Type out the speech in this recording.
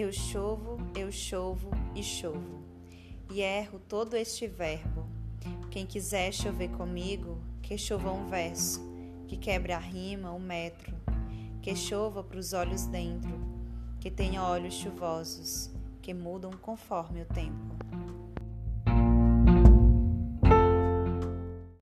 Eu chovo, eu chovo e chovo, e erro todo este verbo. Quem quiser chover comigo, que chova um verso, que quebre a rima, um metro, que chova para os olhos dentro, que tenha olhos chuvosos, que mudam conforme o tempo.